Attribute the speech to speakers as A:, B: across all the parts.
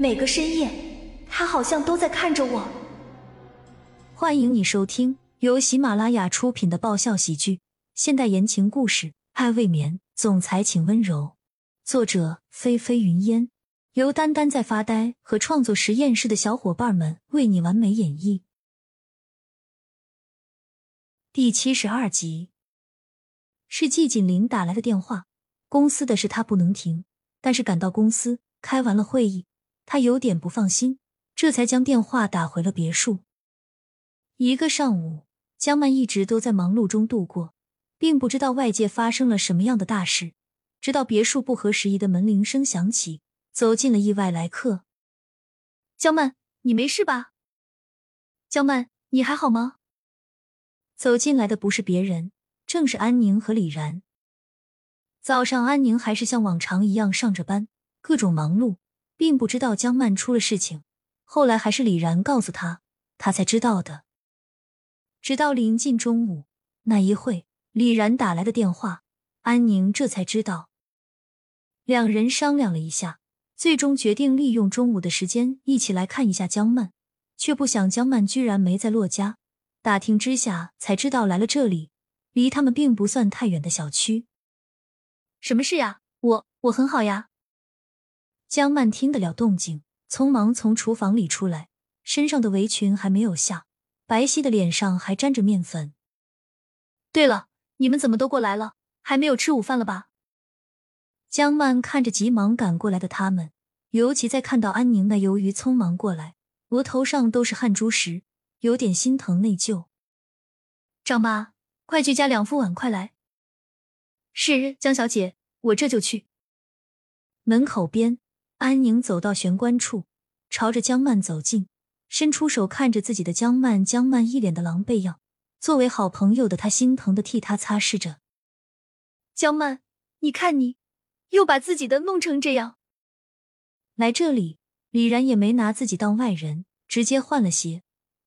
A: 每个深夜，他好像都在看着我。
B: 欢迎你收听由喜马拉雅出品的爆笑喜剧、现代言情故事《爱未眠》，总裁请温柔。作者：菲菲云烟，由丹丹在发呆和创作实验室的小伙伴们为你完美演绎。第七十二集，是季锦林打来的电话。公司的事他不能停，但是赶到公司开完了会议，他有点不放心，这才将电话打回了别墅。一个上午，江曼一直都在忙碌中度过，并不知道外界发生了什么样的大事。直到别墅不合时宜的门铃声响起，走进了意外来客。
A: 江曼，你没事吧？江曼，你还好吗？
B: 走进来的不是别人，正是安宁和李然。早上，安宁还是像往常一样上着班，各种忙碌，并不知道江曼出了事情。后来还是李然告诉他，他才知道的。直到临近中午那一会，李然打来的电话，安宁这才知道。两人商量了一下，最终决定利用中午的时间一起来看一下江曼，却不想江曼居然没在洛家。打听之下才知道，来了这里，离他们并不算太远的小区。
A: 什么事呀？我我很好呀。
B: 江曼听得了动静，匆忙从厨房里出来，身上的围裙还没有下，白皙的脸上还沾着面粉。
A: 对了，你们怎么都过来了？还没有吃午饭了吧？
B: 江曼看着急忙赶过来的他们，尤其在看到安宁那由于匆忙过来，额头上都是汗珠时，有点心疼内疚。
A: 张妈，快去加两副碗，快来。是江小姐，我这就去。
B: 门口边，安宁走到玄关处，朝着江曼走近，伸出手看着自己的江曼。江曼一脸的狼狈样，作为好朋友的他心疼的替她擦拭着。
A: 江曼，你看你，又把自己的弄成这样。
B: 来这里，李然也没拿自己当外人，直接换了鞋，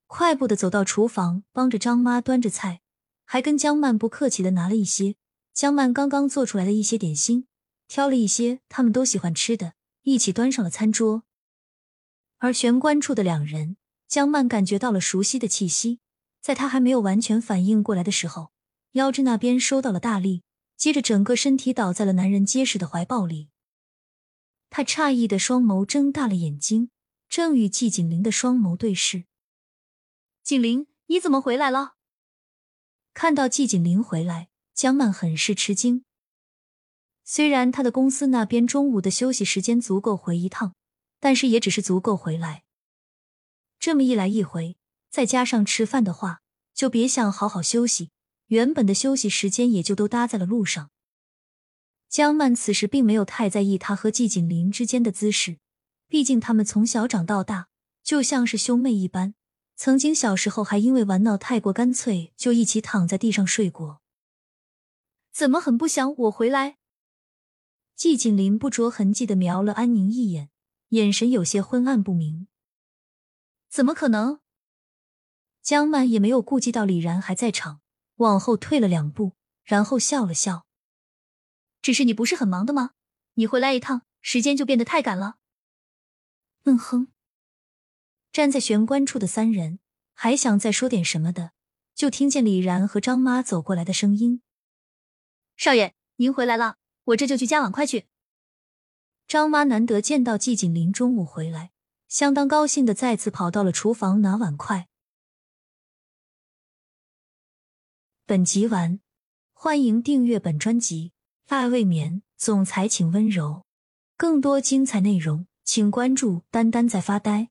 B: 快步的走到厨房，帮着张妈端着菜，还跟江曼不客气的拿了一些。江曼刚刚做出来的一些点心，挑了一些他们都喜欢吃的，一起端上了餐桌。而玄关处的两人，江曼感觉到了熟悉的气息，在他还没有完全反应过来的时候，腰肢那边收到了大力，接着整个身体倒在了男人结实的怀抱里。他诧异的双眸睁大了眼睛，正与季景林的双眸对视。
A: 景林，你怎么回来了？
B: 看到季景林回来。江曼很是吃惊，虽然他的公司那边中午的休息时间足够回一趟，但是也只是足够回来。这么一来一回，再加上吃饭的话，就别想好好休息。原本的休息时间也就都搭在了路上。江曼此时并没有太在意他和季景林之间的姿势，毕竟他们从小长到大，就像是兄妹一般。曾经小时候还因为玩闹太过干脆，就一起躺在地上睡过。
A: 怎么很不想我回来？
B: 季景林不着痕迹的瞄了安宁一眼，眼神有些昏暗不明。
A: 怎么可能？
B: 江曼也没有顾及到李然还在场，往后退了两步，然后笑了笑。
A: 只是你不是很忙的吗？你回来一趟，时间就变得太赶了。
B: 嗯哼。站在玄关处的三人还想再说点什么的，就听见李然和张妈走过来的声音。
A: 少爷，您回来了，我这就去加碗筷去。
B: 张妈难得见到季景林中午回来，相当高兴的再次跑到了厨房拿碗筷。本集完，欢迎订阅本专辑《爱未眠》，总裁请温柔。更多精彩内容，请关注“丹丹在发呆”。